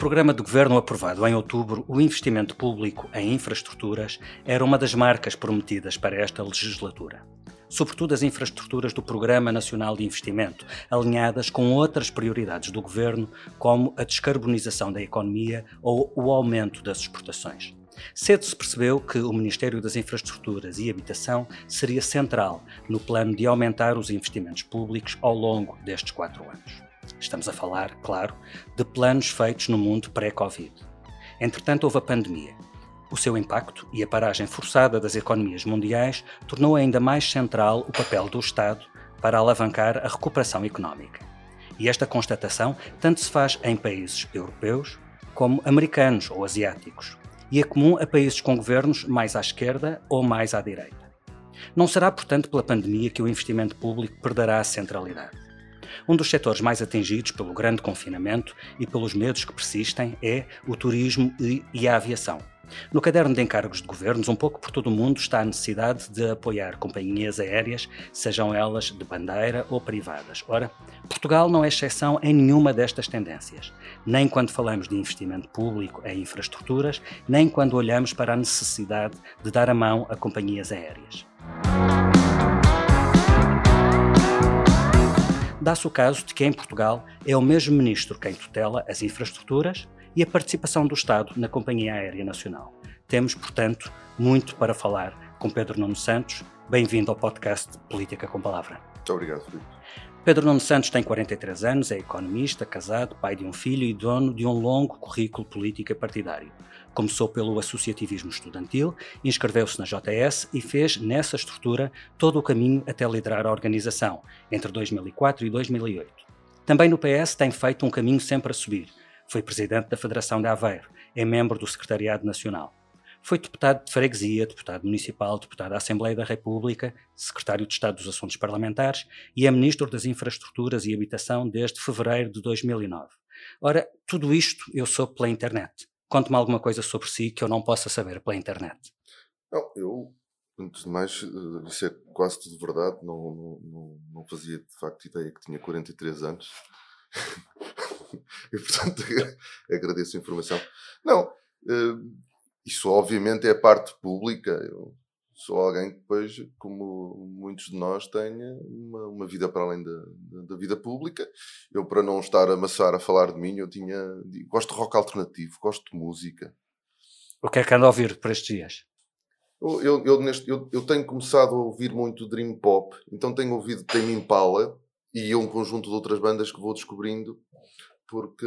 Programa de governo aprovado em outubro, o investimento público em infraestruturas era uma das marcas prometidas para esta legislatura. Sobretudo as infraestruturas do Programa Nacional de Investimento, alinhadas com outras prioridades do governo, como a descarbonização da economia ou o aumento das exportações. Cedo se percebeu que o Ministério das Infraestruturas e Habitação seria central no plano de aumentar os investimentos públicos ao longo destes quatro anos. Estamos a falar, claro, de planos feitos no mundo pré-Covid. Entretanto, houve a pandemia. O seu impacto e a paragem forçada das economias mundiais tornou ainda mais central o papel do Estado para alavancar a recuperação económica. E esta constatação tanto se faz em países europeus como americanos ou asiáticos, e é comum a países com governos mais à esquerda ou mais à direita. Não será, portanto, pela pandemia que o investimento público perderá a centralidade. Um dos setores mais atingidos pelo grande confinamento e pelos medos que persistem é o turismo e a aviação. No caderno de encargos de governos, um pouco por todo o mundo está a necessidade de apoiar companhias aéreas, sejam elas de bandeira ou privadas. Ora, Portugal não é exceção em nenhuma destas tendências, nem quando falamos de investimento público em infraestruturas, nem quando olhamos para a necessidade de dar a mão a companhias aéreas. Dá-se o caso de que em Portugal é o mesmo ministro quem tutela as infraestruturas e a participação do Estado na Companhia Aérea Nacional. Temos, portanto, muito para falar com Pedro Nuno Santos. Bem-vindo ao podcast Política com Palavra. Muito obrigado, Filipe. Pedro Nuno Santos tem 43 anos, é economista, casado, pai de um filho e dono de um longo currículo político e partidário. Começou pelo associativismo estudantil, inscreveu-se na JS e fez, nessa estrutura, todo o caminho até liderar a organização, entre 2004 e 2008. Também no PS tem feito um caminho sempre a subir. Foi presidente da Federação de Aveiro, é membro do Secretariado Nacional. Foi deputado de freguesia, deputado municipal, deputado da Assembleia da República, secretário de Estado dos Assuntos Parlamentares e é ministro das Infraestruturas e Habitação desde fevereiro de 2009. Ora, tudo isto eu soube pela internet. Conte-me alguma coisa sobre si que eu não possa saber pela internet. Não, eu, antes de mais, eh, isso é quase tudo verdade. Não, não, não, fazia de facto ideia que tinha 43 anos. e portanto agradeço a informação. Não, uh, isso obviamente é parte pública. Eu sou alguém que depois, como muitos de nós, tenha uma, uma vida para além da, da, da, vida pública. Eu, para não estar a amassar a falar de mim, eu tinha. Gosto de rock alternativo, gosto de música. O que é que anda a ouvir por estes dias? Eu, eu, eu, neste, eu, eu tenho começado a ouvir muito Dream Pop, então tenho ouvido Tame Impala e um conjunto de outras bandas que vou descobrindo porque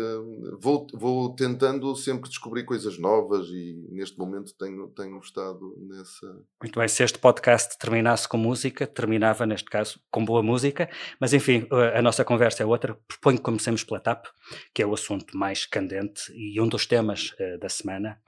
vou, vou tentando sempre descobrir coisas novas e neste momento tenho, tenho estado nessa. Muito bem, se este podcast terminasse com música, terminava neste caso com boa música, mas enfim, a nossa conversa é outra. Proponho que comecemos pela TAP, que é o assunto mais candente e um dos temas uh, da semana.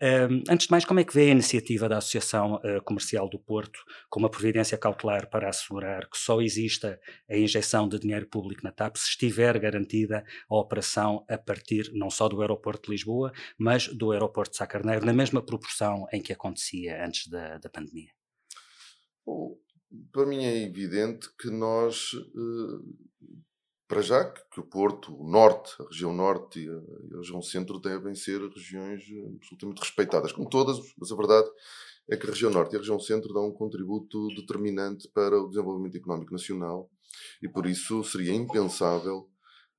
Um, antes de mais, como é que vê a iniciativa da Associação uh, Comercial do Porto com uma providência cautelar para assegurar que só exista a injeção de dinheiro público na TAP se estiver garantida a operação a partir não só do aeroporto de Lisboa, mas do aeroporto de Sacarneiro, na mesma proporção em que acontecia antes da, da pandemia? Bom, para mim é evidente que nós uh, para já que, o Porto, o Norte, a região Norte e a, região Centro devem ser regiões eh, absolutamente respeitadas, como todas, mas a verdade é que a região Norte e a região Centro dão um contributo determinante para o desenvolvimento económico nacional e por isso seria impensável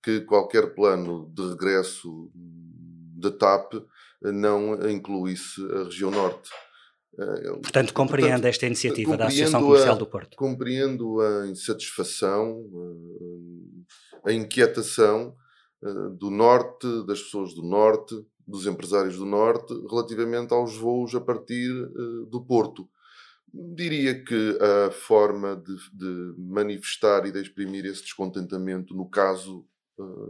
que qualquer plano de regresso da TAP eh, não incluísse a região Norte. Eh, portanto, compreende Portanto, esta iniciativa da Associação Comercial do Porto? Compreendo a insatisfação, a inquietação uh, do norte, das pessoas do norte, dos empresários do norte, relativamente aos voos a partir do Porto. Diria que a forma de, de, manifestar e de exprimir esse descontentamento, no caso,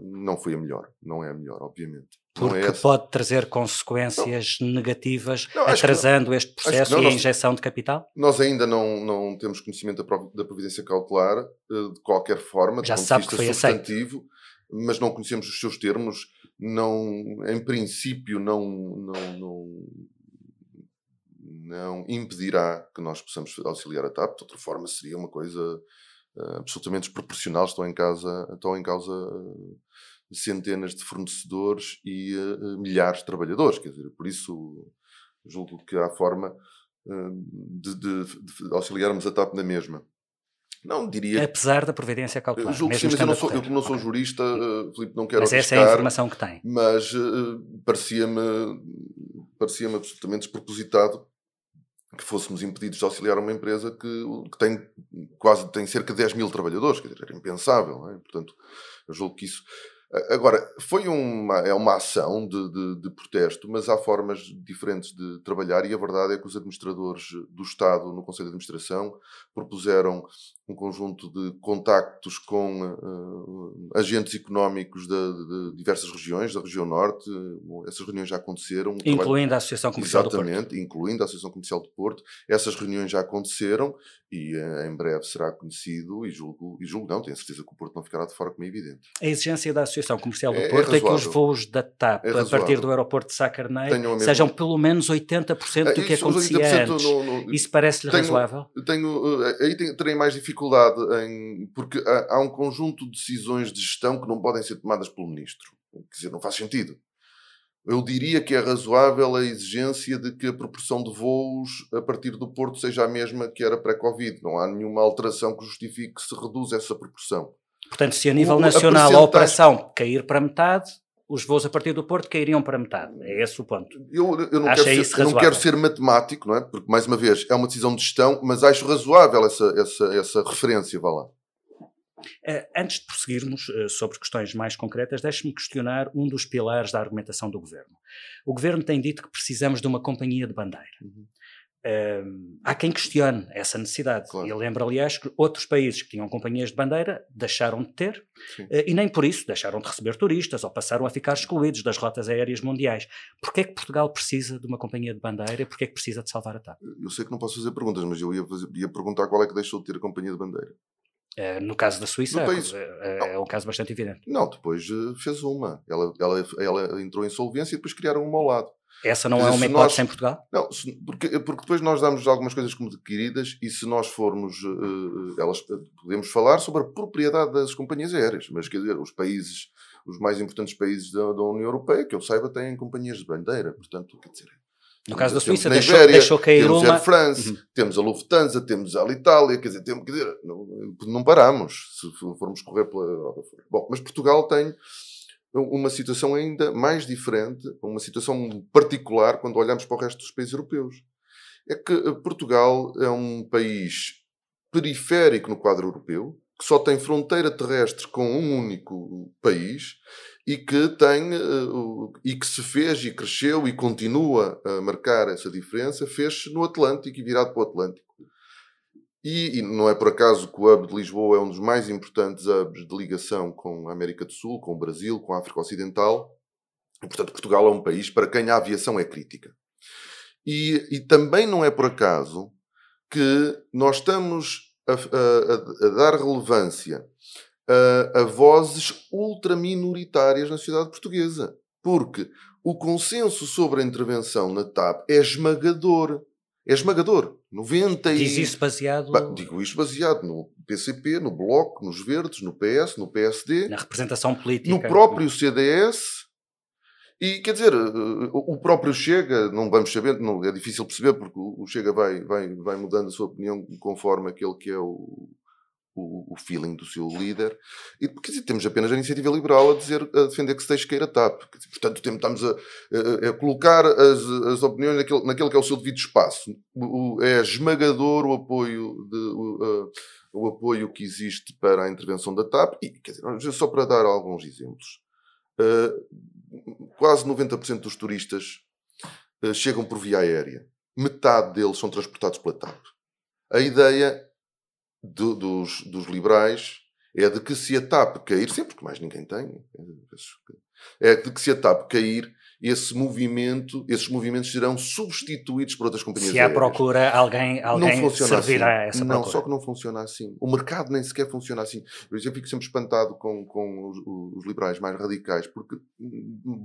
não foi a melhor. Não é a melhor, obviamente. Porque é pode trazer consequências não. negativas, não, atrasando este processo e a injeção de capital? Nós ainda não, não temos conhecimento da providência cautelar, eh, de qualquer forma, Já de sabe que foi substantivo, aceito. mas não conhecemos os seus termos, não, em princípio não, não, não, impedirá que nós possamos auxiliar a TAP, de outra forma seria uma coisa uh, absolutamente desproporcional, estão em, casa, estão em causa... Uh, centenas de fornecedores e uh, milhares de trabalhadores. Quer dizer, por isso julgo que há forma uh, de, de, de, auxiliarmos a TAP na mesma. Não diria. Apesar da providência cautelar. Julgo que sim, mas eu não sou, eu não sou okay. jurista, uh, Filipe, não quero Mas essa é a informação que tem. Mas parecia-me parecia absolutamente despropositado que fôssemos impedidos de auxiliar uma empresa que, que tem quase tem cerca de 10 mil trabalhadores, quer dizer, era impensável. É? Portanto, eu julgo que isso Agora, foi uma, é uma ação de, de, de, protesto, mas há formas diferentes de trabalhar e a verdade é que os administradores do Estado no Conselho de Administração propuseram um conjunto de contactos com uh, agentes económicos de, de, diversas regiões, da região norte. Essas reuniões já aconteceram. Incluindo trabalho... a Associação Comercial Exatamente, do Porto. incluindo a Associação Comercial do Porto. Essas reuniões já aconteceram e uh, em breve será conhecido e julgo, e julgo não, tenho certeza que o Porto não ficará de fora como é evidente. A exigência da Associação Comercial do é, é Porto é, é, que os voos da TAP é a partir do aeroporto de Sacarneiro sejam pelo menos 80% do que acontecia antes. No, no... Isso parece-lhe razoável? Tenho, eh, aí terei mais dificuldade em porque há, há, um conjunto de decisões de gestão que não podem ser tomadas pelo ministro. Quer dizer, não faz sentido. Eu diria que é razoável a exigência de que a proporção de voos a partir do Porto seja a mesma que era pré-Covid. Não há nenhuma alteração que justifique que se reduza essa proporção. Portanto, se a nível o, nacional a, a operação cair para metade, os voos a partir do Porto cairiam para metade. É esse o ponto. Eu, eu, não, quero ser, não, quero ser, matemático, não é? Porque, mais uma vez, é uma decisão de gestão, mas acho razoável essa, essa, essa referência, vá lá. Uh, antes de prosseguirmos uh, sobre questões mais concretas, deixe-me questionar um dos pilares da argumentação do governo. O governo tem dito que precisamos de uma companhia de bandeira. Uhum. Uh, há quem questione essa necessidade. Claro. E lembro, aliás, que outros países que tinham companhias de bandeira deixaram de ter e nem por isso deixaram de receber turistas ou passaram a ficar excluídos das rotas aéreas mundiais. Porquê é que Portugal precisa de uma companhia de bandeira e porquê é que precisa de salvar a TAP? Eu sei que não posso fazer perguntas, mas eu ia, fazer, ia perguntar qual é que deixou de ter a companhia de bandeira. Eh, no caso da Suíça, país, é, é, um caso bastante evidente. Não, depois eh, fez uma. Ela, ela, ela entrou em solvência e depois criaram uma ao lado. Essa não é uma hipótese nós, em Portugal? Não, porque, porque depois nós damos algumas coisas como adquiridas e se nós formos, uh, elas, podemos falar sobre a propriedade das companhias aéreas, mas quer dizer, os países, os mais importantes países da, da União Europeia, que eu saiba, têm companhias de bandeira, portanto, quer dizer, no caso da Suíça, deixou, Ibéria, deixou cair temos uma. Air France, uhum. temos a Lufthansa, temos a Alitalia, quer dizer, temos, quer dizer não, não, paramos se formos correr pela. Bom, mas Portugal tem uma situação ainda mais diferente, uma situação particular quando olhamos para o resto dos países europeus. É que eh, Portugal é um país periférico no quadro europeu, que só tem fronteira terrestre com um único país e que tem uh, e que se fez e cresceu e continua a marcar essa diferença, fez-se no Atlântico e virado para o Atlântico. E, e, não é por acaso que o hub de Lisboa é um dos mais importantes hubs de ligação com a América do Sul, com o Brasil, com a África Ocidental. E, portanto, Portugal é um país para quem a aviação é crítica. E, e também não é por acaso que nós estamos a, a, a dar relevância a, a vozes ultraminoritárias na sociedade portuguesa. Porque o consenso sobre a intervenção na TAP é esmagador. É esmagador. 90 Diz isso baseado... Bah, digo isto baseado no PCP, no Bloco, nos Verdes, no PS, no PSD... Na representação política. No próprio CDS... E quer dizer, o próprio Chega, não vamos saber, não, é difícil perceber, porque o Chega vai, vai, vai mudando a sua opinião conforme aquele que é o, o, o, feeling do seu líder. E dizer, temos apenas a iniciativa liberal a dizer a defender que se deixe cair a TAP. Portanto, estamos a, a, a colocar as, as opiniões naquele, naquele que é o seu devido espaço. O, é esmagador o apoio, de, o, o, apoio que existe para a intervenção da TAP. E, quer dizer, só para dar alguns exemplos. Uh, quase 90% dos turistas uh, chegam por via aérea. Metade deles são transportados pela TAP. A ideia do, dos, dos liberais é de que se a TAP cair, sempre que mais ninguém tem, é de que se a TAP cair, esse movimento, esses movimentos serão substituídos por outras companhias Se há procura, alguém, alguém servirá assim. essa procura. Não, só que não funciona assim. O mercado nem sequer funciona assim. Eu fico sempre espantado com, com os, os, liberais mais radicais, porque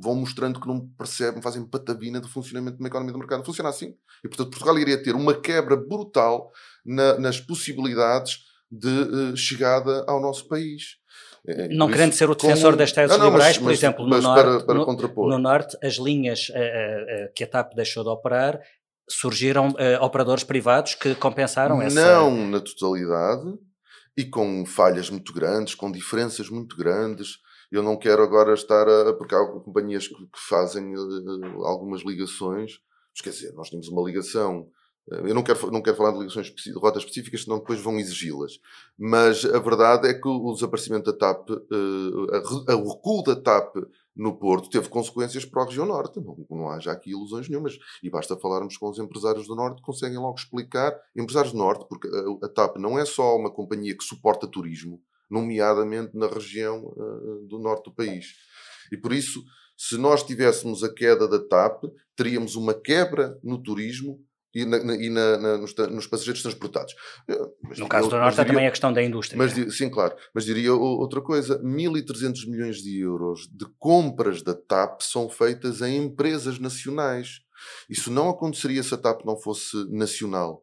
vão mostrando que não percebem, fazem patavina do funcionamento de uma economia do mercado. Não funciona assim. E, portanto, Portugal iria ter uma quebra brutal na, nas possibilidades de uh, chegada ao nosso país. É, não querendo ser o defensor como... das teses não, não, liberais, mas, por exemplo, no, norte, para, para no, no, norte, as linhas uh, uh, que a TAP deixou de operar surgiram uh, operadores privados que compensaram essa. Não na totalidade e com falhas muito grandes, com diferenças muito grandes. Eu não quero agora estar a. porque há companhias que, que fazem algumas ligações. Mas quer dizer, nós temos uma ligação eu não quero, não quero falar de ligações de rotas específicas, senão depois vão exigi-las. Mas a verdade é que o desaparecimento da TAP, uh, a, o recuo da TAP no Porto teve consequências para a região Norte. Não, não há já aqui ilusões nenhumas. E basta falarmos com os empresários do Norte, conseguem logo explicar. Empresários do Norte, porque a, a TAP não é só uma companhia que suporta turismo, nomeadamente na região uh, do Norte do país. E por isso, se nós tivéssemos a queda da TAP, teríamos uma quebra no turismo e, na, na, e na, nos, nos, passageiros transportados. Mas, no caso do Norte há também a questão da indústria. Mas, é? sim, claro. Mas diria outra coisa: 1.300 milhões de euros de compras da TAP são feitas em empresas nacionais. Isso não aconteceria se a TAP não fosse nacional.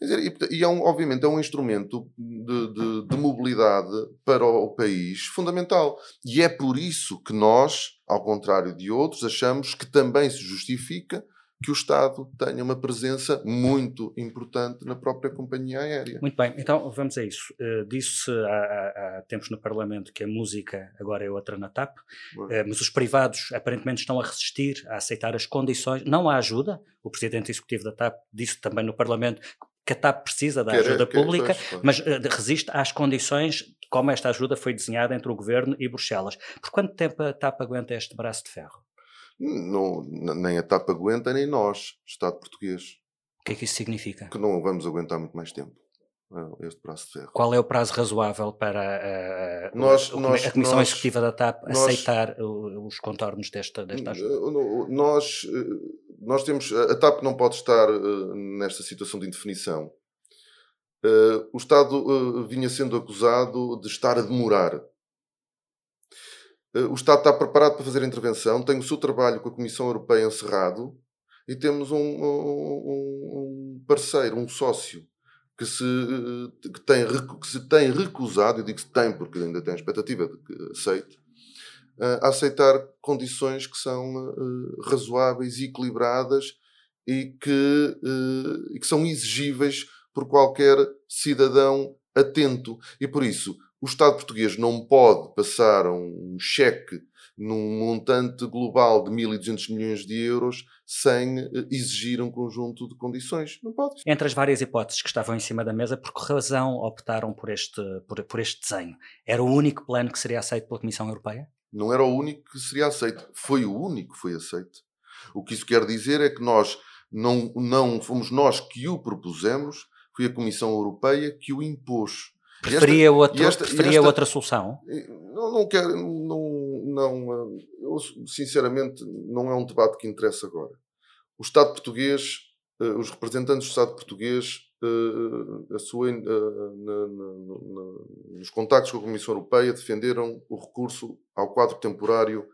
Dizer, e, é um, obviamente é um instrumento de, de, de, mobilidade para o país fundamental. E é por isso que nós, ao contrário de outros, achamos que também se justifica que o Estado tenha uma presença muito importante na própria companhia aérea. Muito bem, então vamos a isso. Uh, Disse há, há, tempos no Parlamento que a música agora é outra na TAP, uh, mas os privados aparentemente estão a resistir, a aceitar as condições, não há ajuda. O Presidente Executivo da TAP disse também no Parlamento que a TAP precisa da ajuda pública, quer, mas uh, resiste às condições como esta ajuda foi desenhada entre o Governo e Bruxelas. Por quanto tempo a TAP aguenta este braço de ferro? Não, nem a TAP aguenta, nem nós, Estado português. O que é que isso significa? Que não vamos aguentar muito mais tempo eh, este prazo de ferro. Qual é o prazo razoável para uh, nós, o, nós, a Comissão nós, Executiva da TAP nós, aceitar os contornos desta, desta ajuda? Nós, nós temos. A TAP não pode estar nesta situação de indefinição. o Estado vinha sendo acusado de estar a demorar eh, o Estado está preparado para fazer a intervenção, tem o seu trabalho com a Comissão Europeia encerrado e temos um, um, um parceiro, um sócio que se, eh, que, tem, que se tem recusado, eu digo se tem porque ainda tem a expectativa de que aceite, eh, a aceitar condições que são razoáveis e equilibradas e que, e que são exigíveis por qualquer cidadão atento. E por isso, o Estado português não pode passar um cheque num montante global de 1.200 milhões de euros sem eh, exigir um conjunto de condições. Não pode. Entre as várias hipóteses que estavam em cima da mesa, por que razão optaram por este, por, por este desenho? Era o único plano que seria aceito pela Comissão Europeia? Não era o único que seria aceito. Foi o único que foi aceito. O que isso quer dizer é que nós não, não fomos nós que o propusemos, foi a Comissão Europeia que o impôs. Preferia, esta, outro, esta, preferia esta, outra solução? Não, não quero, não, não, eu, sinceramente, não é um debate que interessa agora. O Estado português, eh, os representantes do Estado português, eh, a sua, na, na, na, nos contactos com a Comissão Europeia, defenderam o recurso ao quadro temporário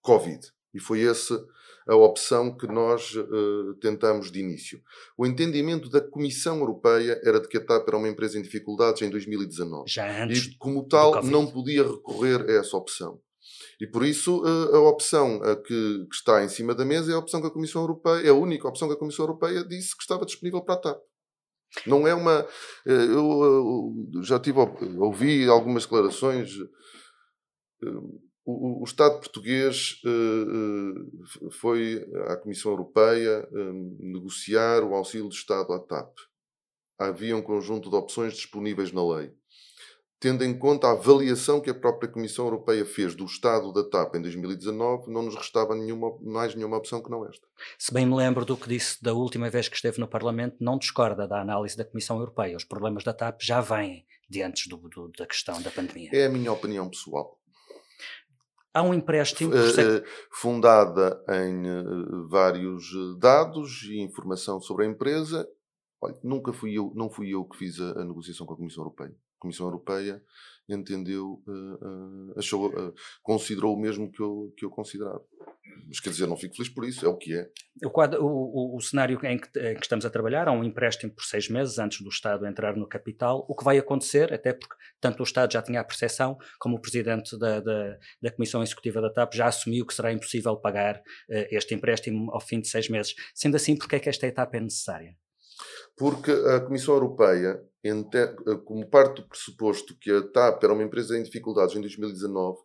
Covid. E foi essa a opção que nós uh, tentamos de início. O entendimento da Comissão Europeia era de que a TAP era uma empresa em dificuldades em 2019. Já antes e, como tal, não podia recorrer a essa opção. E por isso uh, a opção que, que, está em cima da mesa é a opção que a Comissão Europeia, é a única opção que a Comissão Europeia disse que estava disponível para a TAP. Não é uma. Eu já tive, ouvi algumas declarações o, o, Estado português uh, uh, foi à Comissão Europeia uh, negociar o auxílio de Estado à TAP. Havia um conjunto de opções disponíveis na lei. Tendo em conta a avaliação que a própria Comissão Europeia fez do Estado da TAP em 2019, não nos restava nenhuma, mais nenhuma opção que não esta. Se bem me lembro do que disse da última vez que esteve no Parlamento, não discorda da análise da Comissão Europeia. Os problemas da TAP já vêm diante do, do, da questão da pandemia. É a minha opinião pessoal. Há um empréstimo. Uh, fundada em uh, vários dados e informação sobre a empresa. Olha, nunca fui eu, não fui eu que fiz a, a negociação com a Comissão Europeia. A Comissão Europeia entendeu, achou, considerou o mesmo que eu, que eu considerava. Mas quer dizer, não fico feliz por isso, é o que é. O, quadro, o, o, o cenário em que, em que, estamos a trabalhar há um empréstimo por seis meses antes do Estado entrar no capital. O que vai acontecer, até porque tanto o Estado já tinha a percepção, como o Presidente da, da, da Comissão Executiva da TAP já assumiu que será impossível pagar uh, este empréstimo ao fim de seis meses. Sendo assim, por que é que esta etapa é necessária? Porque a Comissão Europeia, como parte do pressuposto que a TAP era uma empresa em dificuldades em 2019,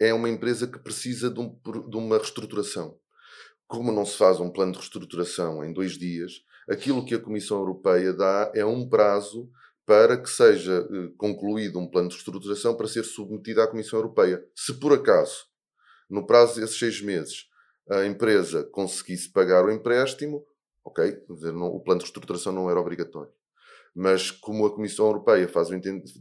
é uma empresa que precisa de, um, de, uma reestruturação. Como não se faz um plano de reestruturação em dois dias, aquilo que a Comissão Europeia dá é um prazo para que seja eh, concluído um plano de reestruturação para ser submetido à Comissão Europeia. Se por acaso, no prazo desses seis meses, a empresa conseguisse pagar o empréstimo, ok, o plano de reestruturação não era obrigatório. Mas como a Comissão Europeia faz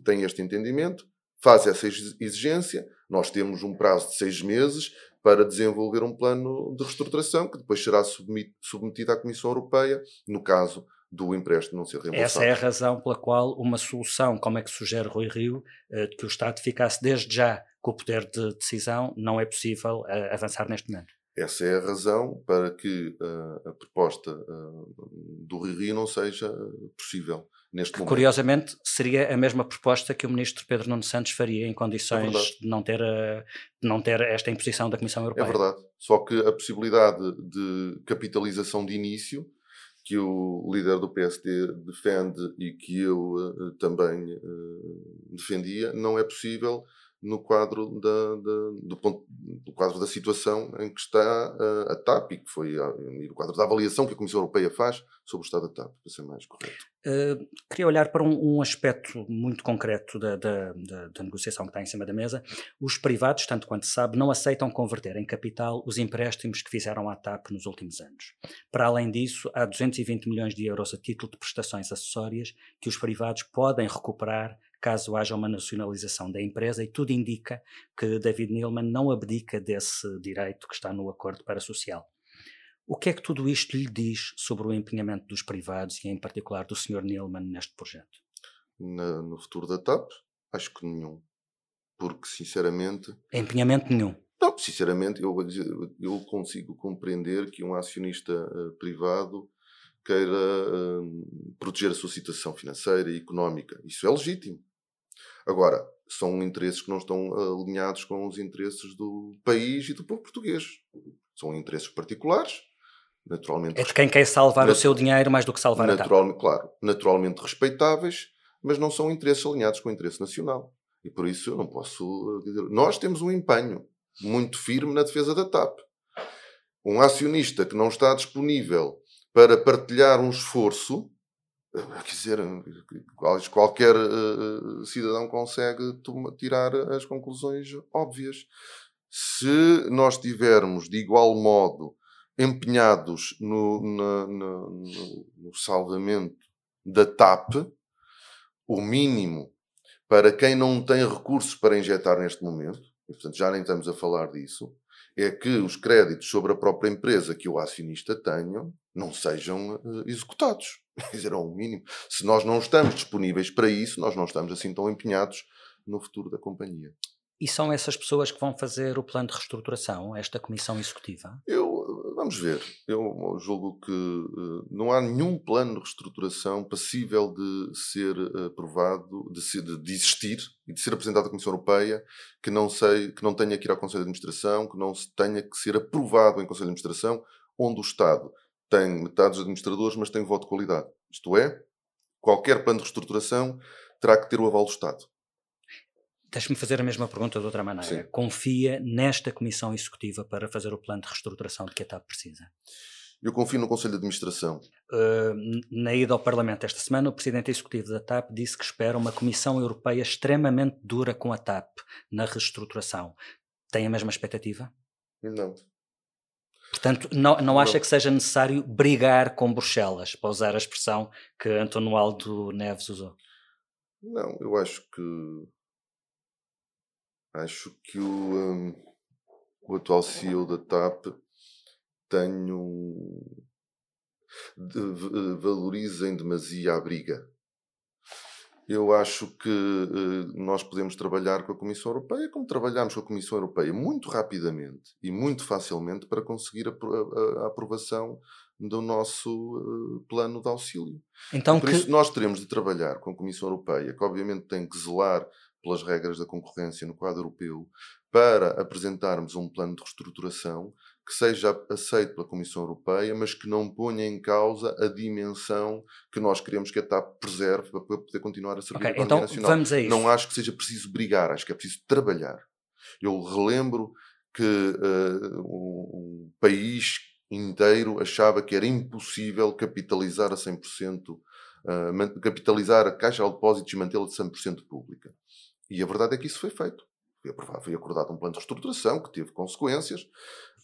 tem este entendimento, faz essa exigência, nós temos um prazo de seis meses para desenvolver um plano de reestruturação que depois será submetido à Comissão Europeia, no caso do empréstimo não ser reembolsado. Essa é a razão pela qual uma solução, como é que sugere Rui Rio, eh, de que o Estado ficasse desde já com o poder de decisão, não é possível eh, avançar neste momento. Essa é a razão para que uh, a proposta uh, do Rui Rio não seja possível neste momento. Curiosamente, seria a mesma proposta que o ministro Pedro Nuno Santos faria em condições é de, não ter de não ter esta imposição da Comissão Europeia. É verdade. Só que a possibilidade de capitalização de início que o líder do PSD defende e que eu também defendia não é possível no quadro da, da, do, ponto, do, quadro da situação em que está uh, a TAP e que foi no quadro da avaliação que a Comissão Europeia faz sobre o estado da TAP, para ser mais correto. Uh, queria olhar para um, um aspecto muito concreto da, da, da, negociação que está em cima da mesa. Os privados, tanto quanto se sabe, não aceitam converter em capital os empréstimos que fizeram à TAP nos últimos anos. Para além disso, há 220 milhões de euros a título de prestações acessórias que os privados podem recuperar caso haja uma nacionalização da empresa, e tudo indica que David Neilman não abdica desse direito que está no acordo para social. O que é que tudo isto lhe diz sobre o empenhamento dos privados e, em particular, do Sr. Neilman neste projeto? Na, no futuro da TAP, acho que nenhum. Porque, sinceramente. Empenhamento nenhum. Não, sinceramente, eu, eu consigo compreender que um acionista uh, privado queira uh, proteger a sua situação financeira e económica. Isso é legítimo. Agora, são interesses que não estão alinhados com os interesses do país e do povo português. São interesses particulares, naturalmente. É de quem quer salvar o seu dinheiro mais do que salvar natural, a TAP. Claro, naturalmente respeitáveis, mas não são interesses alinhados com o interesse nacional. E por isso eu não posso dizer. Nós temos um empenho muito firme na defesa da TAP. Um acionista que não está disponível para partilhar um esforço Quer dizer, qualquer uh, cidadão consegue tirar as conclusões óbvias. Se nós estivermos de igual modo empenhados no, no, no, no salvamento da TAP, o mínimo para quem não tem recursos para injetar neste momento, e portanto já nem estamos a falar disso, é que os créditos sobre a própria empresa que o acionista tenha não sejam uh, executados. Quer dizer, mínimo. Se nós não estamos disponíveis para isso, nós não estamos assim tão empenhados no futuro da companhia. E são essas pessoas que vão fazer o plano de reestruturação, esta comissão executiva? Eu, vamos ver. Eu julgo que uh, não há nenhum plano de reestruturação passível de ser aprovado, de, ser, de existir e de ser apresentado à Comissão Europeia que não, sei, que não tenha que ir ao Conselho de Administração, que não tenha que ser aprovado em Conselho de Administração, onde o Estado tem metade dos administradores, mas tem voto de qualidade. Isto é, qualquer plano de reestruturação terá que ter o aval do Estado. Deixe-me fazer a mesma pergunta de outra maneira. Sim. Confia nesta Comissão Executiva para fazer o plano de reestruturação de que a TAP precisa? Eu confio no Conselho de Administração. Uh, na ida ao Parlamento esta semana, o Presidente Executivo da TAP disse que espera uma Comissão Europeia extremamente dura com a TAP na reestruturação. Tem a mesma expectativa? Não. Portanto, não, não acha não. que seja necessário brigar com Bruxelas, para usar a expressão que António Aldo Neves usou? Não, eu acho que Acho que o, um, o atual CEO da TAP tem um. De, valoriza em demasia a briga. Eu acho que uh, nós podemos trabalhar com a Comissão Europeia, como trabalhamos com a Comissão Europeia, muito rapidamente e muito facilmente para conseguir a, a, a aprovação do nosso uh, plano de auxílio. Então, Por que... isso, nós teremos de trabalhar com a Comissão Europeia, que obviamente tem que zelar pelas regras da concorrência no quadro europeu, para apresentarmos um plano de reestruturação que seja aceito pela Comissão Europeia, mas que não ponha em causa a dimensão que nós queremos que a TAP preserve para poder continuar a servir okay, a então, nacional. Vamos a isso. Não acho que seja preciso brigar, acho que é preciso trabalhar. Eu relembro que uh, um país inteiro achava que era impossível capitalizar a 100%, uh, eh, capitalizar a Caixa de Depósitos e mantê-la de 100% pública. E a verdade é que isso foi feito. Foi, aprovado, foi acordado um plano de reestruturação que teve consequências,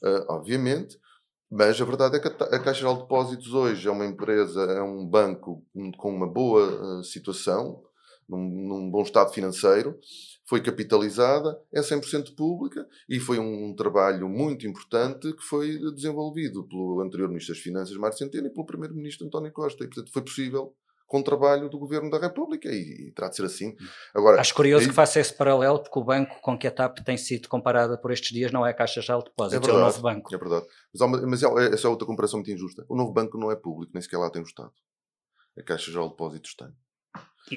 uh, obviamente, mas a verdade é que a, Caixa de Depósitos hoje é uma empresa, é um banco com uma boa uh, situação, num, num, bom estado financeiro, foi capitalizada, é 100% pública e foi um, um, trabalho muito importante que foi desenvolvido pelo anterior Ministro das Finanças, Mário Centeno, e pelo Primeiro-Ministro António Costa. E, portanto, foi possível com trabalho do Governo da República e, e terá de ser assim. Agora, Acho curioso aí... que faça esse paralelo, porque o banco com que a TAP tem sido comparada por estes dias não é a Caixa de Depósitos, é, verdade, é o novo banco. É verdade. Mas, uma, mas é, essa é outra comparação muito injusta. O novo banco não é público, nem sequer lá tem o Estado. A Caixa de Depósitos tem.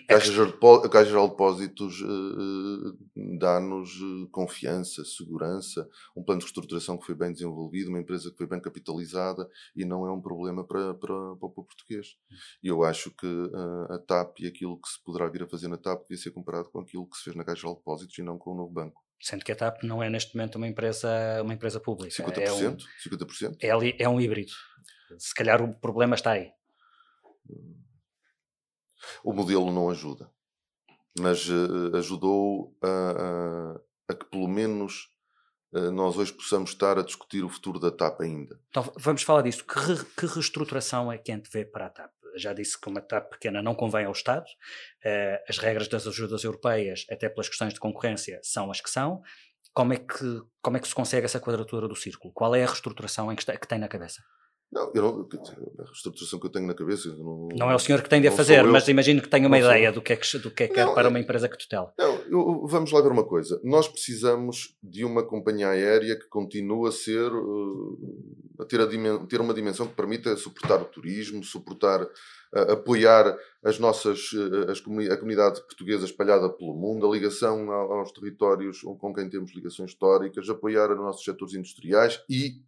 A Caixa, de, Caixa de Depósitos uh, dá-nos uh, confiança, segurança, um plano de reestruturação que foi bem desenvolvido, uma empresa que foi bem capitalizada e não é um problema para, para, para o povo português. E eu acho que uh, a TAP e aquilo que se poderá vir a fazer na TAP devia ser comparado com aquilo que se fez na Caixa de Depósitos e não com o novo banco. Sendo que a TAP não é neste momento uma empresa, uma empresa pública. 50%? É um, 50%? É, é um híbrido. Se calhar o problema está aí. O modelo não ajuda, mas uh, ajudou a, a, a, que pelo menos uh, nós hoje possamos estar a discutir o futuro da TAP ainda. Então vamos falar disso. Que, re, que reestruturação é que a gente vê para a TAP? Já disse que uma TAP pequena não convém ao Estado, uh, as regras das ajudas europeias, até pelas questões de concorrência, são as que são. Como é que, como é que se consegue essa quadratura do círculo? Qual é a reestruturação que, está, que tem na cabeça? Não, eu não, a reestruturação que eu tenho na cabeça. Não, não é o senhor que tem de a fazer, mas imagino que tenha uma ideia do que é que, do que, é, que é para é uma empresa que tutela. Não, eu, vamos lá ver uma coisa. Nós precisamos de uma companhia aérea que continue a ser. Uh, a ter, a ter uma dimensão que permita suportar o turismo, suportar. Uh, apoiar as nossas, uh, as comuni a comunidade portuguesa espalhada pelo mundo, a ligação aos territórios com quem temos ligações históricas, apoiar os nossos setores industriais e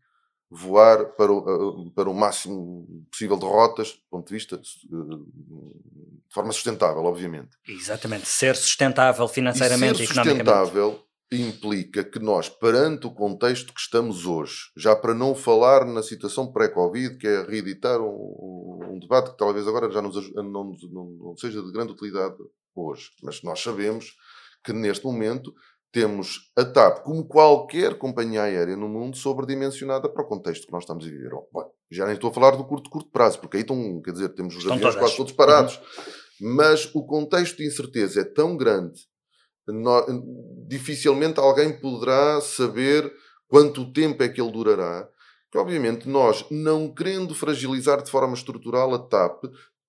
voar para o, para o máximo possível de rotas, do ponto de vista de forma sustentável, obviamente. Exatamente, ser sustentável financeiramente e, ser sustentável implica que nós, perante o contexto que estamos hoje, já para não falar na situação pré-Covid, que é reeditar um, um, debate que talvez agora já nos, não, não, não seja de grande utilidade hoje, mas nós sabemos que neste momento temos a TAP, como qualquer companhia aérea no mundo, sobredimensionada para o contexto que nós estamos a viver. Bom, já nem estou a falar do curto, curto prazo, porque aí estão, quer dizer, temos os estão aviões todas. quase todos parados. Uhum. Mas o contexto de incerteza é tão grande, dificilmente alguém poderá saber quanto tempo é que ele durará, que obviamente nós, não querendo fragilizar de forma estrutural a TAP,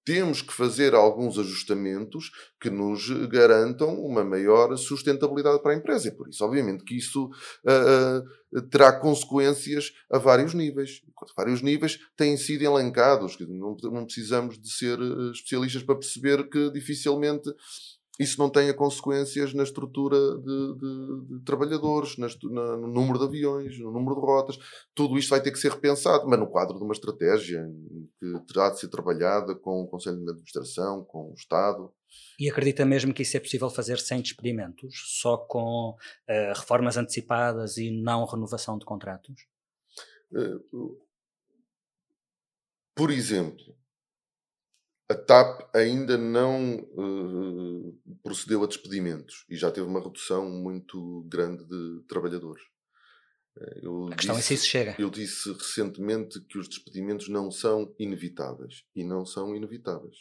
temos que fazer alguns ajustamentos que nos garantam uma maior sustentabilidade para a empresa. E por isso, obviamente, que isso uh, uh, terá consequências a vários níveis. Vários níveis têm sido elencados. Não, não precisamos de ser especialistas para perceber que dificilmente isso não tenha consequências na estrutura de, de, de trabalhadores, na, na, no número de aviões, no número de rotas. Tudo isto vai ter que ser repensado, mas no quadro de uma estratégia que terá de ser trabalhada com o Conselho de Administração, com o Estado. E acredita mesmo que isso é possível fazer sem despedimentos, só com uh, reformas antecipadas e não renovação de contratos? Uh, por exemplo, a TAP ainda não uh, procedeu a despedimentos e já teve uma redução muito grande de trabalhadores. Eh, eu a questão disse, é se isso chega. Eu disse recentemente que os despedimentos não são inevitáveis e não são inevitáveis.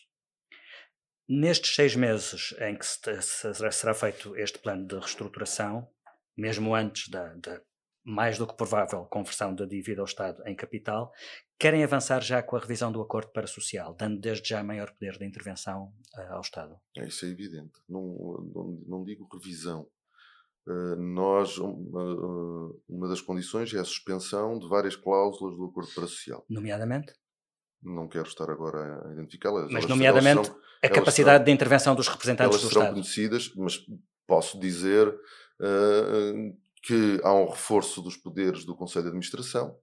Nestes seis meses em que se, se, será feito este plano de reestruturação, mesmo antes da, da mais do que provável conversão da dívida ao Estado em capital, querem avançar já com a revisão do acordo para social, dando desde já maior poder de intervenção uh, ao Estado? É, isso é evidente. Não, não, não digo revisão. Uh, nós, uh, uma das condições é a suspensão de várias cláusulas do acordo para social. Nomeadamente? Não quero estar agora a identificá-las. Mas, nomeadamente, são, a capacidade serão, de intervenção dos representantes do Estado. Elas serão conhecidas, mas posso dizer que há um reforço dos poderes do Conselho de Administração.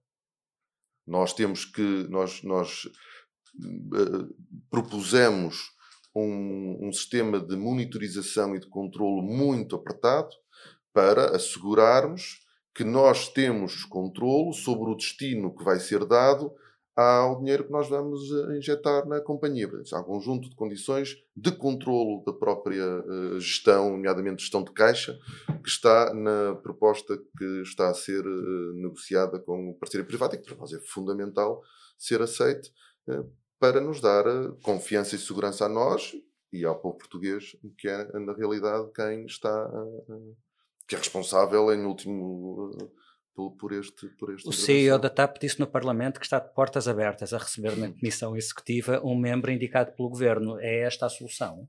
Nós temos que, nós, nós uh, propusemos um, um, sistema de monitorização e de controlo muito apertado para assegurarmos que nós temos controlo sobre o destino que vai ser dado ao dinheiro que nós vamos eh, injetar na companhia. Há um conjunto de condições de controlo da própria uh, gestão, nomeadamente gestão de caixa, que está na proposta que está a ser uh, negociada com o parceiro privado e que para nós é fundamental ser aceite para nos dar confiança e segurança a nós e ao povo português, que é, na realidade, quem está, que é responsável, em último por, por, este, por este. O CEO da TAP disse no Parlamento que está de portas abertas a receber na Comissão Executiva um membro indicado pelo Governo. É esta a solução?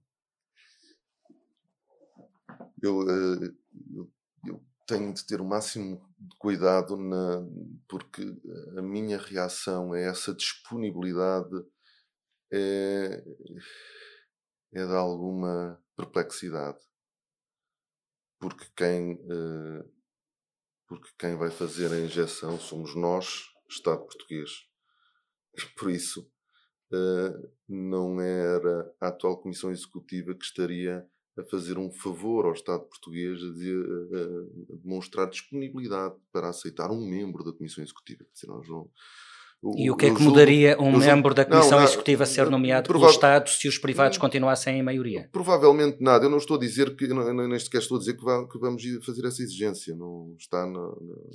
Eu, eh, eu, eu tenho de ter o máximo de cuidado na, porque a minha reação a essa disponibilidade é, é de alguma perplexidade. Porque quem uh, porque quem vai fazer a injeção somos nós, Estado português. Por isso, uh, não era a atual Comissão Executiva que estaria a fazer um favor ao Estado português de uh, demonstrar disponibilidade para aceitar um membro da Comissão Executiva. Dizer, nós não, e o que é que mudaria um membro da Comissão não, Executiva ser nomeado pelo Estado se os privados continuassem em maioria? Provavelmente nada. Eu não estou a dizer que, nem sequer estou a dizer que, vamos fazer essa exigência. Não está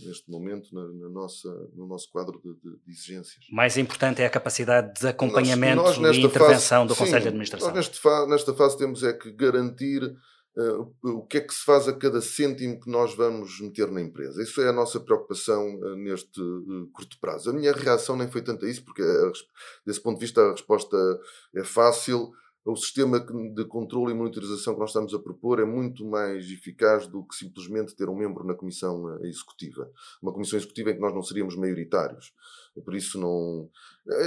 neste momento na, na, nossa, no nosso quadro de, de, de, exigências. Mais importante é a capacidade de acompanhamento nós, nós e intervenção fase, do Conselho sim, de Administração. Nós nesta, nesta fase temos é que garantir Uh, o que é que se faz a cada cêntimo que nós vamos meter na empresa. Isso é a nossa preocupação uh, neste uh, curto prazo. A minha reação nem foi tanto a isso, porque desse ponto de vista a resposta é fácil. O sistema de controle e monitorização que nós estamos a propor é muito mais eficaz do que simplesmente ter um membro na comissão executiva. Uma comissão executiva em que nós não seríamos maioritários. Por isso não.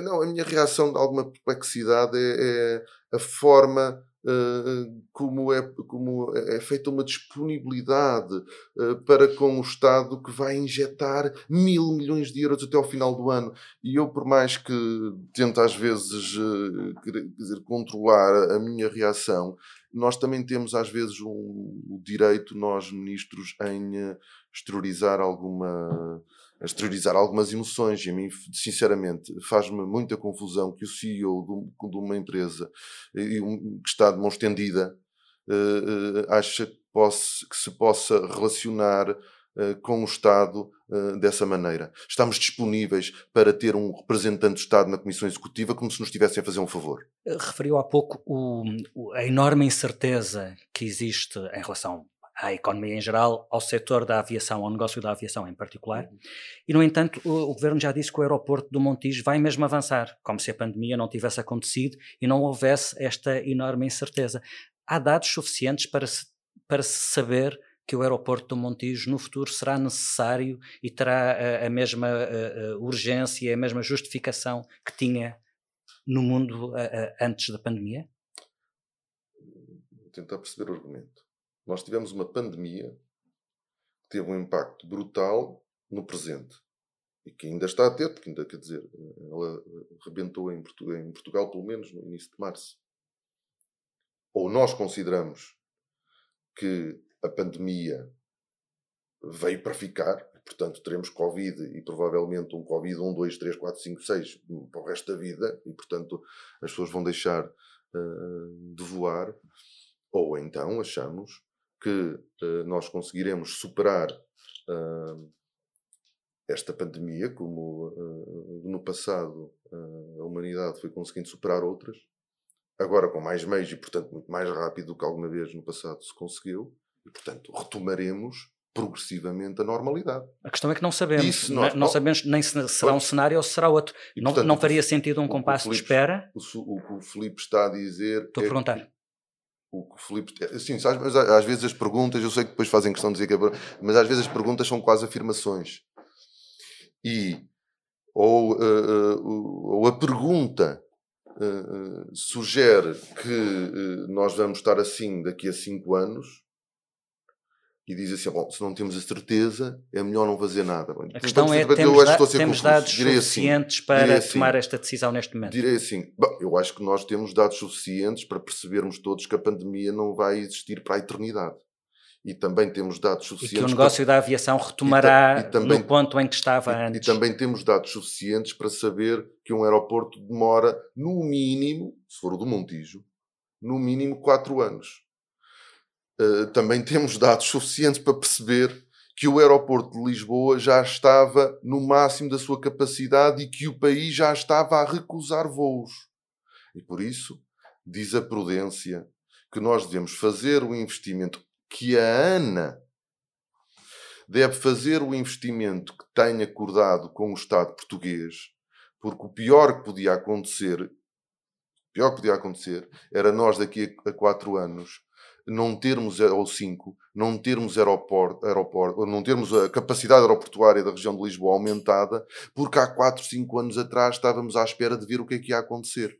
Não, a minha reação de alguma perplexidade é, é a forma Uh, como, é, como é feita uma disponibilidade uh, para com o Estado que vai injetar mil milhões de euros até ao final do ano. E eu, por mais que tente às vezes uh, dizer, controlar a minha reação, nós também temos às vezes um, o direito, nós ministros, em exteriorizar alguma a exteriorizar algumas emoções. E a mim, sinceramente, faz-me muita confusão que o CEO de, uma empresa que está de mão estendida uh, uh, acha que, que, se possa relacionar com o Estado dessa maneira. Estamos disponíveis para ter um representante do Estado na Comissão Executiva como se nos estivessem a fazer um favor. Referiu há pouco o, a enorme incerteza que existe em relação à economia em geral, ao setor da aviação, ao negócio da aviação em particular. Uhum. E, no entanto, o, o, governo já disse que o aeroporto do Montijo vai mesmo avançar, como se a pandemia não tivesse acontecido e não houvesse esta enorme incerteza. Há dados suficientes para se, para se saber que o aeroporto do Montijo no futuro será necessário e terá a, a mesma a, a urgência, a mesma justificação que tinha no mundo antes da pandemia? Vou tentar perceber o argumento. Nós tivemos uma pandemia que teve um impacto brutal no presente e que ainda está a ter, porque ainda quer dizer, ela rebentou em Portugal, em Portugal pelo menos no início de março. Ou nós consideramos que a pandemia veio para ficar, portanto teremos Covid e provavelmente um Covid 1, 2, 3, 4, 5, 6 para o resto da vida e portanto as pessoas vão deixar uh, de voar, ou então achamos que uh, nós conseguiremos superar uh, esta pandemia, como uh, no passado a humanidade foi conseguindo superar outras, agora com mais meios e, portanto, muito mais rápido do que alguma vez no passado se conseguiu, e, portanto, retomaremos progressivamente a normalidade. A questão é que não sabemos. Nós, não, sabemos nem se será um cenário ou se será outro. E, não, portanto, não faria sentido um compasso Filipe, de espera? O, o, que o Filipe está a dizer. Estou a é perguntar. O que o Filipe. Assim, às, às, vezes as perguntas, eu sei que depois fazem questão de dizer que é. Mas às vezes as perguntas são quase afirmações. E. Ou, uh, uh, ou a pergunta uh, sugere que nós vamos estar assim daqui a cinco anos e diz assim: bom, se não temos a certeza, é melhor não fazer nada. Bem, a questão é: temos, da, temos dados direi assim, suficientes assim, para assim, tomar esta decisão neste momento? Direi assim: bom, eu acho que nós temos dados suficientes para percebermos todos que a pandemia não vai existir para a eternidade. E também temos dados suficientes. E que o negócio para... da aviação retomará e, e também, no ponto em que estava e, antes. E também temos dados suficientes para saber que um aeroporto demora, no mínimo, se for o do Montijo, no mínimo 4 anos eh, também temos dados suficientes para perceber que o aeroporto de Lisboa já estava no máximo da sua capacidade e que o país já estava a recusar voos. E por isso, diz a prudência que nós devemos fazer o investimento que a ANA deve fazer o investimento que tem acordado com o Estado português, porque o pior que podia acontecer, pior que podia acontecer era nós daqui a quatro anos não termos, ou cinco, não termos aeroporto, aeroporto, não termos a capacidade aeroportuária da região de Lisboa aumentada, porque há 4, 5 anos atrás estávamos à espera de ver o que é que ia acontecer.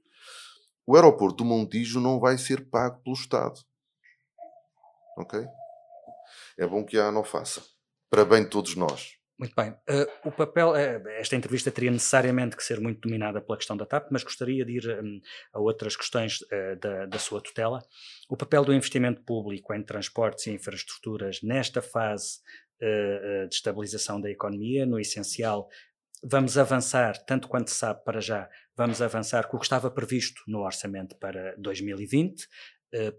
O aeroporto do Montijo não vai ser pago pelo Estado. Ok? É bom que a não faça. Para bem de todos nós. Muito bem. Uh, o papel, uh, esta entrevista teria necessariamente que ser muito dominada pela questão da TAP, mas gostaria de ir um, a outras questões uh, da, da, sua tutela. O papel do investimento público em transportes e infraestruturas nesta fase de estabilização da economia, no essencial, vamos avançar, tanto quanto se sabe para já, vamos avançar com o que estava previsto no orçamento para 2020.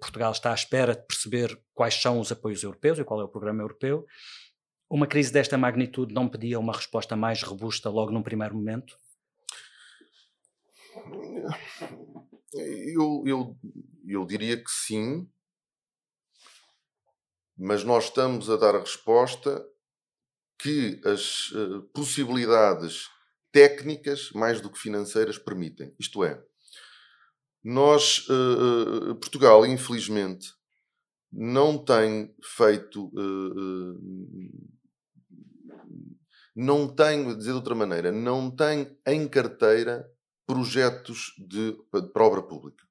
Portugal está à espera de perceber quais são os apoios europeus e qual é o programa europeu. Uma crise desta magnitude não pedia uma resposta mais robusta logo num primeiro momento? Eu, eu, eu diria que sim, mas nós estamos a dar a resposta que as uh, possibilidades técnicas, mais do que financeiras, permitem. Isto é, nós, uh, Portugal, infelizmente, não tem feito não tem, vou dizer de outra maneira, não tem em carteira projetos de, para obra pública.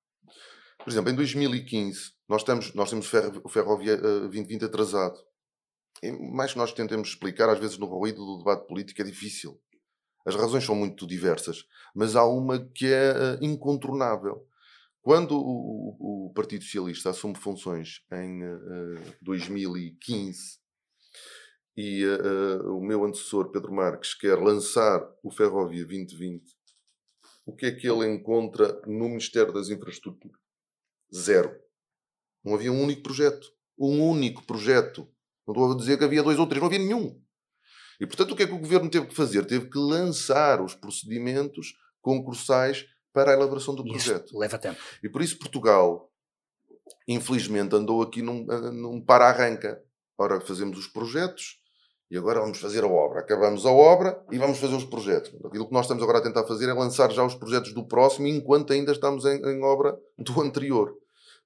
Por exemplo, em 2015, nós, temos, nós temos o Ferrovia 2020 atrasado. E mais que nós tentemos explicar, às vezes no ruído do debate político é difícil. As razões são muito diversas, mas há uma que é uh, incontornável. Quando o, o, Partido Socialista assume funções em uh, 2015, e uh, o meu antecessor, Pedro Marques, quer lançar o Ferrovia 2020, o que é que ele encontra no Ministério das Infraestruturas? Zero. Não havia um único projeto. Um único projeto. Não estou a dizer que havia dois ou três, não havia nenhum. E, portanto, o que é que o governo teve que fazer? Teve que lançar os procedimentos concursais para a elaboração do projeto. Isso leva tempo. E por isso Portugal, infelizmente, andou aqui num, num para-arranca. Ora, fazemos os projetos, e agora vamos fazer a obra. Acabamos a obra e vamos fazer os projetos. Aquilo que nós estamos agora a tentar fazer é lançar já os projetos do próximo enquanto ainda estamos em, em obra do anterior.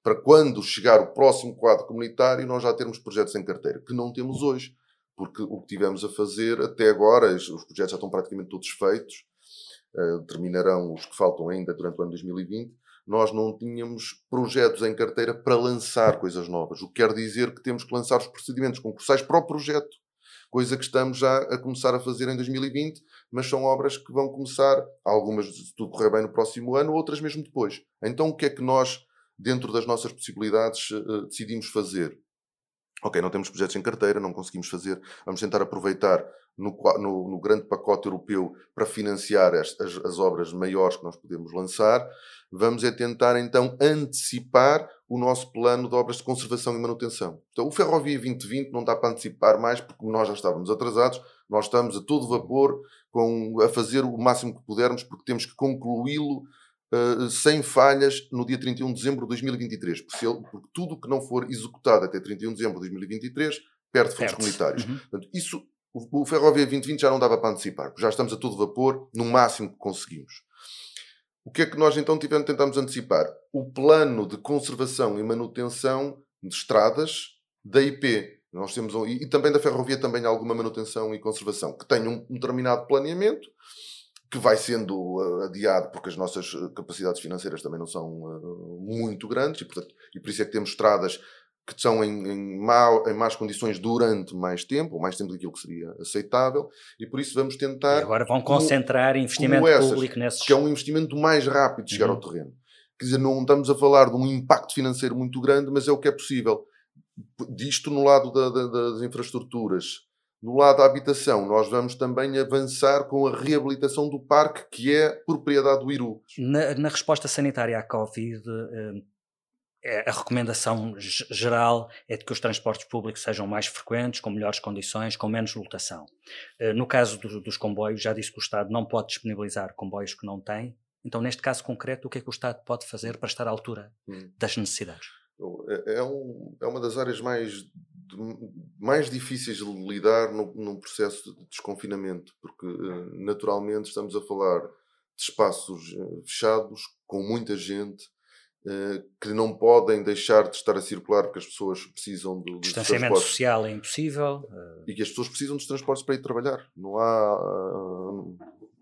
Para quando chegar o próximo quadro comunitário, nós já termos projetos em carteira, que não temos hoje. Porque o que tivemos a fazer até agora, os projetos já estão praticamente todos feitos, uh, terminarão os que faltam ainda durante o ano 2020. Nós não tínhamos projetos em carteira para lançar coisas novas. O que quer dizer que temos que lançar os procedimentos concursais para o projeto coisa que estamos já a começar a fazer em 2020, mas são obras que vão começar, algumas, se tudo correr bem, no próximo ano, outras mesmo depois. Então, o que é que nós, dentro das nossas possibilidades, uh, decidimos fazer? Ok, não temos projetos em carteira, não conseguimos fazer, vamos tentar aproveitar no, no, no grande pacote europeu para financiar as, as, as obras maiores que nós podemos lançar. Vamos é tentar então antecipar o nosso plano de obras de conservação e manutenção. Então, o Ferrovia 2020 não dá para antecipar mais porque nós já estávamos atrasados, nós estamos a todo vapor com, a fazer o máximo que pudermos porque temos que concluí-lo uh, sem falhas no dia 31 de dezembro de 2023. Porque, ele, porque tudo que não for executado até 31 de dezembro de 2023 perde fundos comunitários. Uhum. Portanto, isso, o, o Ferrovia 2020 já não dava para antecipar, porque já estamos a todo vapor, no máximo que conseguimos. O que é que nós então tivemos, tentámos antecipar? O plano de conservação e manutenção de estradas da IP. Nós temos, um- e, também da ferrovia também alguma manutenção e conservação, que tem um, um determinado planeamento, que vai sendo eh, adiado porque as nossas eh, capacidades financeiras também não são eh, muito grandes e, portanto, e por isso é que temos estradas que estão em, em, mau- em más condições durante mais tempo, ou mais tempo daquilo que seria aceitável, e por isso vamos E tentar agora vão como- concentrar investimento como essas, público nesses. que é um investimento mais rápido de chegar Uhum. ao terreno. Quer dizer, não estamos a falar de um impacto financeiro muito grande, mas é o que é possível. Disto no lado da- da- das infraestruturas. No lado da habitação, nós vamos também avançar com a reabilitação do parque, que é propriedade do Iru. Na, na resposta sanitária à Covid, eh, a recomendação ge- geral é de que os transportes públicos sejam mais frequentes, com melhores condições, com menos lotação. Eh, No caso do- dos comboios, já disse que o Estado não pode disponibilizar comboios que não tem. Então, neste caso concreto, o que é que o Estado pode fazer para estar à altura Hum. das necessidades? É, é um- é uma das áreas mais, mais difíceis de lidar no, num processo de desconfinamento, porque eh, naturalmente estamos a falar de espaços eh, fechados, com muita gente, que não podem deixar de estar a circular porque as pessoas precisam do, Distanciamento social é impossível. eh, E que as pessoas precisam dos transportes para ir trabalhar. Não há.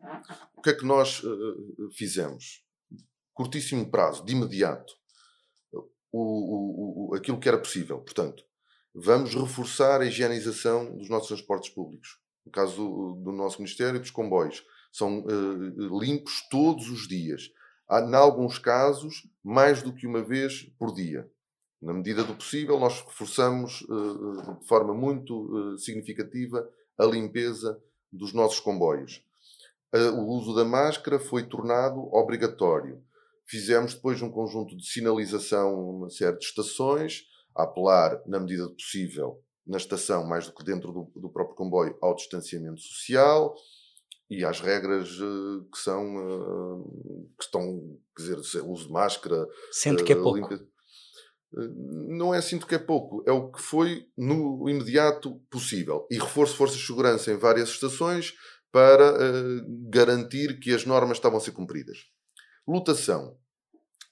ah, o que é que nós fizemos? Curtíssimo prazo, de imediato, o, o- o- aquilo que era possível. Portanto, vamos reforçar a higienização dos nossos transportes públicos. No caso do, do nosso Ministério, dos comboios. São ah, limpos todos os dias. Em alguns casos, mais do que uma vez por dia. Na medida do possível, nós reforçamos eh, eh, de forma muito eh, significativa a limpeza dos nossos comboios. O uso da máscara foi tornado obrigatório. Fizemos depois um conjunto de sinalização numa série de estações, a apelar, na medida do possível, na estação, mais do que dentro do próprio comboio, ao distanciamento social e às regras eh, que são eh, que estão, quer dizer, o uso de máscara, Sente que é pouco. limpa- Eh, Não é sinto que é pouco, é o que foi no imediato possível. E reforço forças de segurança em várias estações para garantir que as normas estavam a ser cumpridas. Lotação.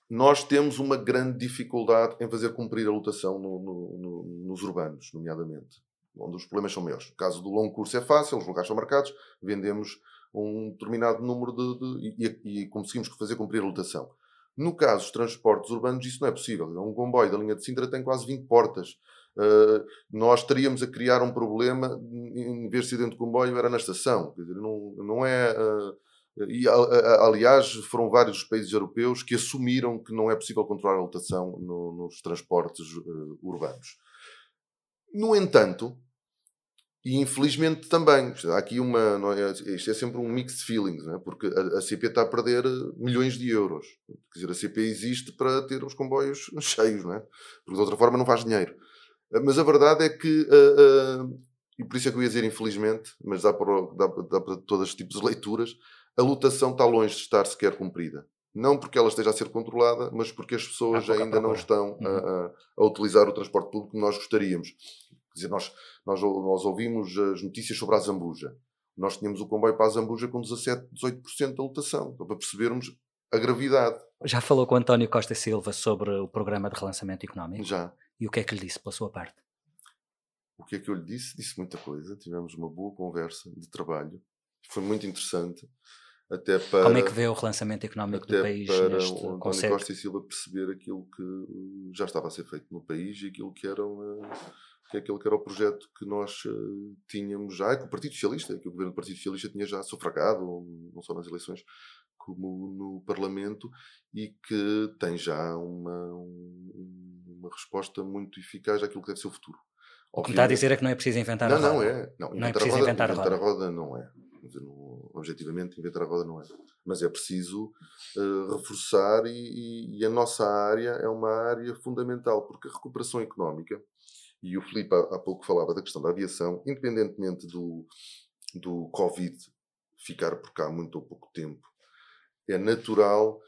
Nós temos uma grande dificuldade em fazer cumprir a lotação no- no- no- nos urbanos, nomeadamente, onde os problemas são maiores. No caso do longo curso é fácil, os lugares são marcados, vendemos um determinado número de. de- e, e conseguimos fazer cumprir a lotação. No caso dos transportes urbanos, isso não é possível. Um comboio da linha de Sintra tem quase 20 portas. Uh, nós estaríamos a criar um problema, em vez de ser dentro do comboio, era na estação. Quer dizer, não, não é. uh, e, a- a- aliás, foram vários os países europeus que assumiram que não é possível controlar a lotação no- nos transportes uh, urbanos. No entanto, e infelizmente também, há aqui uma. não é, isto é sempre um mixed feelings, não é? porque a, a CP está a perder eh, milhões de euros. Quer dizer, a CP existe para ter os comboios cheios, não é? Porque de outra forma não faz dinheiro. Eh, Mas a verdade é que, eh, eh, e por isso é que eu ia dizer infelizmente, mas dá para, dá, dá para todos os tipos de leituras, a lotação está longe de estar sequer cumprida. Não porque ela esteja a ser controlada, mas porque as pessoas ainda não estão a, a- a utilizar o transporte público como nós gostaríamos. Quer dizer, nós, nós, nós ouvimos as notícias sobre a Zambuja. Nós tínhamos o comboio para a Zambuja com 17, 18% da lotação, para percebermos a gravidade. Já falou com António Costa Silva sobre o programa de relançamento económico? Já. E o que é que lhe disse pela sua parte? O que é que eu lhe disse? Disse muita coisa. Tivemos uma boa conversa de trabalho. Foi muito interessante. Até para, Como é que vê o relançamento económico do país para neste o António conceito? Costa e Silva perceber aquilo que já estava a ser feito no país e aquilo que era, uh, que aquele que era o projeto que nós uh, tínhamos já, que o Partido Socialista, que o governo do Partido Socialista tinha já sufragado, não só nas eleições, como no Parlamento, e que tem já uma, um- uma resposta muito eficaz àquilo que deve ser o futuro. O que me está a dizer é que não é preciso inventar não, a roda. não é. Não, Não é inventar, preciso a roda, inventar inventar a roda. roda não é. Dizer, não- objetivamente, inventar a roda não é. Mas é preciso eh, reforçar e, e- e a nossa área é uma área fundamental, porque a recuperação económica, e o Filipe há, pouco falava da questão da aviação, independentemente do, do Covid ficar por cá muito ou pouco tempo, é natural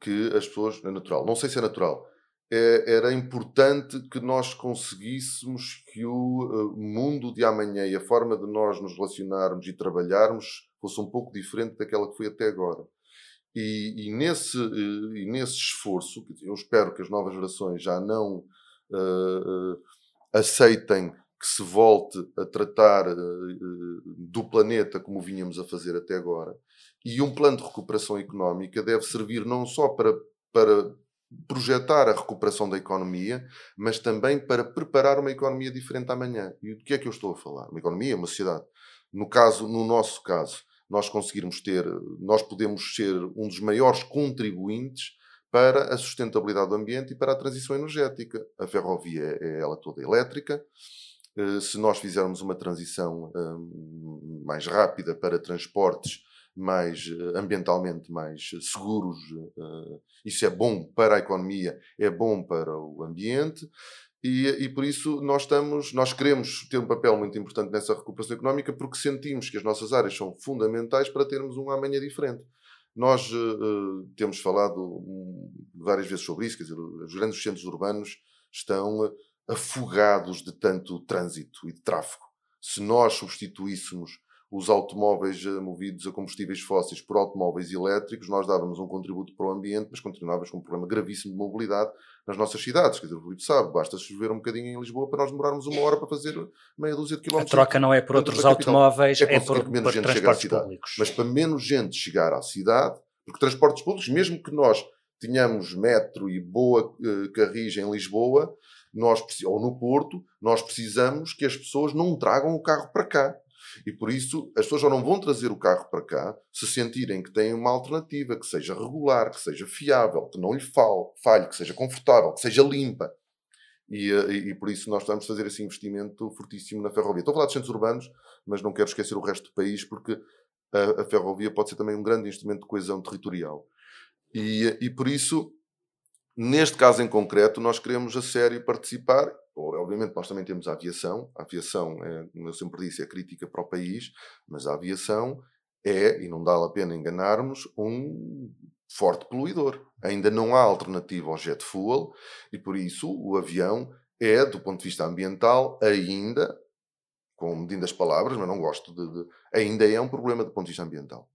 que as pessoas. É natural, não sei se é natural. é, era importante que nós conseguíssemos que o mundo de amanhã e a forma de nós nos relacionarmos e trabalharmos fosse um pouco diferente daquela que foi até agora. E, e nesse, e nesse esforço, eu espero que as novas gerações já não uh, uh, aceitem que se volte a tratar uh, do planeta como vínhamos a fazer até agora. E um plano de recuperação económica deve servir não só para, para projetar a recuperação da economia, mas também para preparar uma economia diferente amanhã. E do que é que eu estou a falar? Uma economia, uma sociedade. No caso, no nosso caso, nós conseguirmos ter, nós podemos ser um dos maiores contribuintes para a sustentabilidade do ambiente e para a transição energética. A ferrovia é ela toda elétrica. Eh, se nós fizermos uma transição hum, mais rápida para transportes mais eh, ambientalmente mais seguros. Eh, isso é bom para a economia, é bom para o ambiente. E, e, por isso nós estamos, nós queremos ter um papel muito importante nessa recuperação económica porque sentimos que as nossas áreas são fundamentais para termos um amanhã diferente. Nós uh, temos falado várias vezes sobre isso, quer dizer, os grandes centros urbanos estão afogados de tanto trânsito e de tráfego. Se nós substituíssemos os automóveis eh, movidos a combustíveis fósseis por automóveis elétricos, nós dávamos um contributo para o ambiente, mas continuávamos com um problema gravíssimo de mobilidade nas nossas cidades. Quer dizer, o Filipe sabe, basta chover um bocadinho em Lisboa para nós demorarmos uma hora para fazer meia dúzia de quilómetros. A troca não é por outros automóveis, é, é por, menos por gente chegar à cidade. Públicos. Mas para menos gente chegar à cidade, porque transportes públicos, mesmo que nós tenhamos metro e boa uh, carris em Lisboa, nós, ou no Porto, nós precisamos que as pessoas não tragam o carro para cá. E por isso as pessoas já não vão trazer o carro para cá se sentirem que têm uma alternativa que seja regular, que seja fiável, que não lhe falhe, que seja confortável, que seja limpa. E, eh, e, e, por isso nós estamos a fazer esse investimento fortíssimo na ferrovia. Estou a falar de centros urbanos, mas não quero esquecer o resto do país, porque a, a ferrovia pode ser também um grande instrumento de coesão territorial. E, e por isso, neste caso em concreto, nós queremos a sério participar obviamente nós também temos a aviação, a aviação, é, como eu sempre disse, é crítica para o país, mas a aviação é, e não dá a pena enganarmos, um forte poluidor. Ainda não há alternativa ao jet fuel e por isso o avião é, do ponto de vista ambiental, ainda, com medindo as palavras, mas não gosto de, de ainda é um problema do ponto de vista ambiental.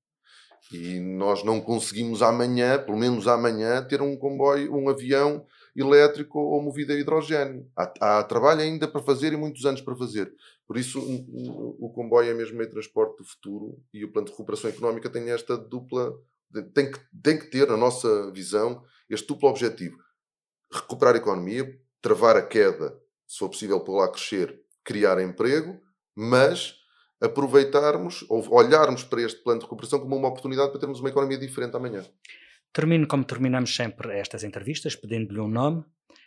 E nós não conseguimos amanhã, pelo menos amanhã, ter um comboio, um avião elétrico ou movido a hidrogênio. Há, há, trabalho ainda para fazer e muitos anos para fazer. Por isso, o, o comboio é mesmo meio de transporte do futuro e o plano de recuperação económica tem esta dupla. Tem que, tem que ter, na nossa visão, este duplo objetivo: recuperar a economia, travar a queda, se for possível, por lá crescer, criar emprego, mas aproveitarmos ou olharmos para este plano de recuperação como uma oportunidade para termos uma economia diferente amanhã. Termino como terminamos sempre estas entrevistas, pedindo-lhe um nome.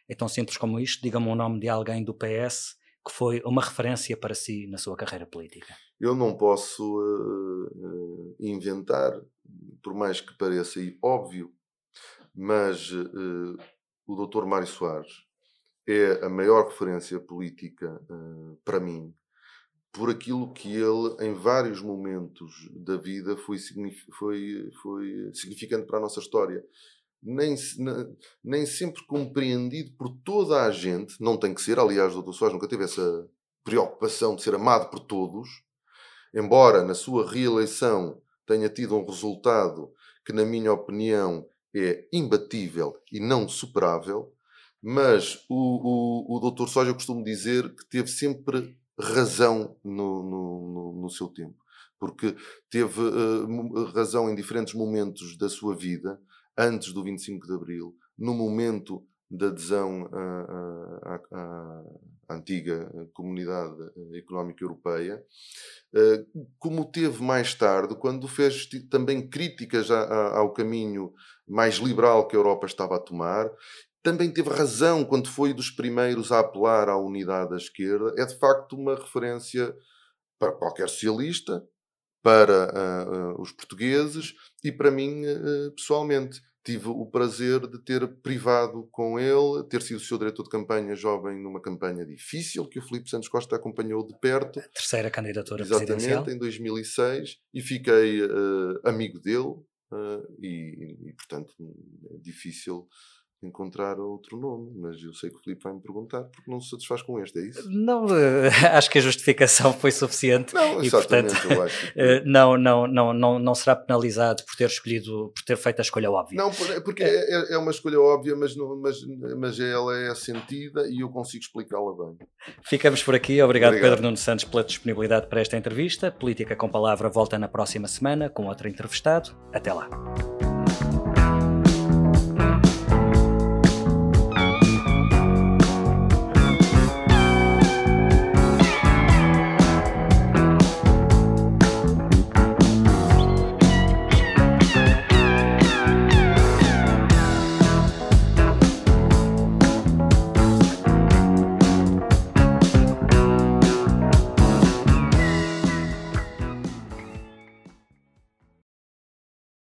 É tão simples como isto. Diga-me um nome de alguém do PS que foi uma referência para si na sua carreira política. Eu não posso uh, inventar, por mais que pareça óbvio, mas uh, o Dr. Mário Soares é a maior referência política uh, para mim por aquilo que ele, em vários momentos da vida, foi, foi, foi significante para a nossa história. Nem, nem sempre compreendido por toda a gente, não tem que ser, aliás, o Dr. Soares nunca teve essa preocupação de ser amado por todos, embora na sua reeleição tenha tido um resultado que, na minha opinião, é imbatível e não superável, mas o, o, o Dr. Soares, eu costumo dizer que teve sempre razão no, no, no, seu tempo, porque teve uh, razão em diferentes momentos da sua vida, antes do 25 de Abril, no momento da adesão à, à, à, antiga Comunidade Económica Europeia, como teve mais tarde, quando fez também críticas ao caminho mais liberal que a Europa estava a tomar também teve razão quando foi dos primeiros a apelar à unidade da esquerda. É de facto uma referência para qualquer socialista, para uh, uh, os portugueses e para mim uh, pessoalmente. Tive o prazer de ter privado com ele, ter sido o seu diretor de campanha jovem numa campanha difícil que o Filipe Santos Costa acompanhou de perto. A terceira candidatura Exatamente, presidencial. em 2006 e fiquei amigo dele e, e, portanto, é difícil encontrar outro nome, mas eu sei que o Filipe vai me perguntar porque não se satisfaz com este, é isso? Não, uh, acho que a justificação foi suficiente não, e portanto eu acho que... uh, não, não, não, não, não será penalizado por ter escolhido, por ter feito a escolha óbvia. Não, porque é, é, é uma escolha óbvia, mas, não, mas, mas ela é sentida e eu consigo explicá-la bem. Ficamos por aqui. Obrigado, Obrigado, Pedro Nuno Santos, pela disponibilidade para esta entrevista. Política com Palavra volta na próxima semana com outro entrevistado. Até lá.